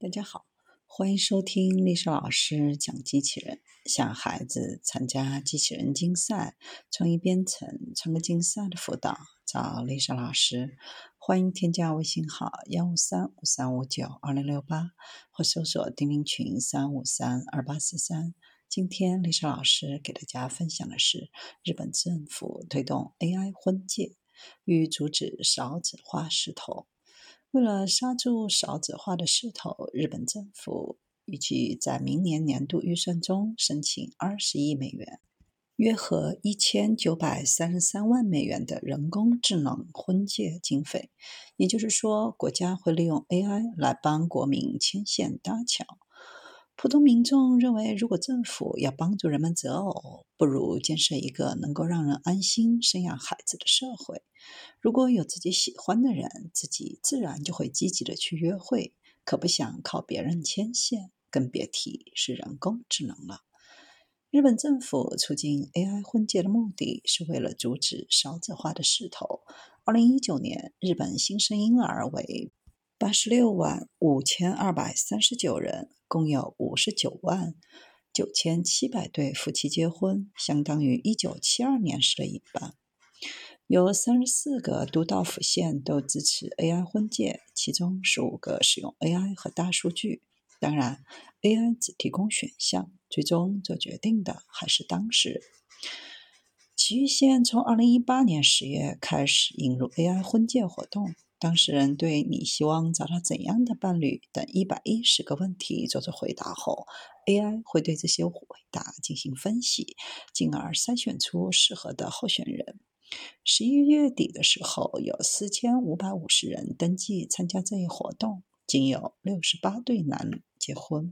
大家好，欢迎收听丽莎老师讲机器人。想孩子参加机器人竞赛、创意编程、创客竞赛的辅导，找丽莎老师。欢迎添加微信号幺五三五三五九二零六八，或搜索钉钉群三五三二八四三。今天丽莎老师给大家分享的是日本政府推动 AI 婚介欲阻止少子化势头。为了刹住少子化的势头，日本政府预计在明年年度预算中申请二十亿美元，约合一千九百三十三万美元的人工智能婚介经费。也就是说，国家会利用 AI 来帮国民牵线搭桥。普通民众认为，如果政府要帮助人们择偶，不如建设一个能够让人安心生养孩子的社会。如果有自己喜欢的人，自己自然就会积极的去约会，可不想靠别人牵线，更别提是人工智能了。日本政府促进 AI 婚介的目的是为了阻止少子化的势头。二零一九年，日本新生婴儿为八十六万五千二百三十九人。共有五十九万九千七百对夫妻结婚，相当于一九七二年时的一半。有三十四个都道府县都支持 AI 婚介，其中十五个使用 AI 和大数据。当然，AI 只提供选项，最终做决定的还是当事人。埼玉县从二零一八年十月开始引入 AI 婚介活动。当事人对你希望找到怎样的伴侣等一百一十个问题做出回答后，AI 会对这些回答进行分析，进而筛选出适合的候选人。十一月底的时候，有四千五百五十人登记参加这一活动，仅有六十八对男女结婚。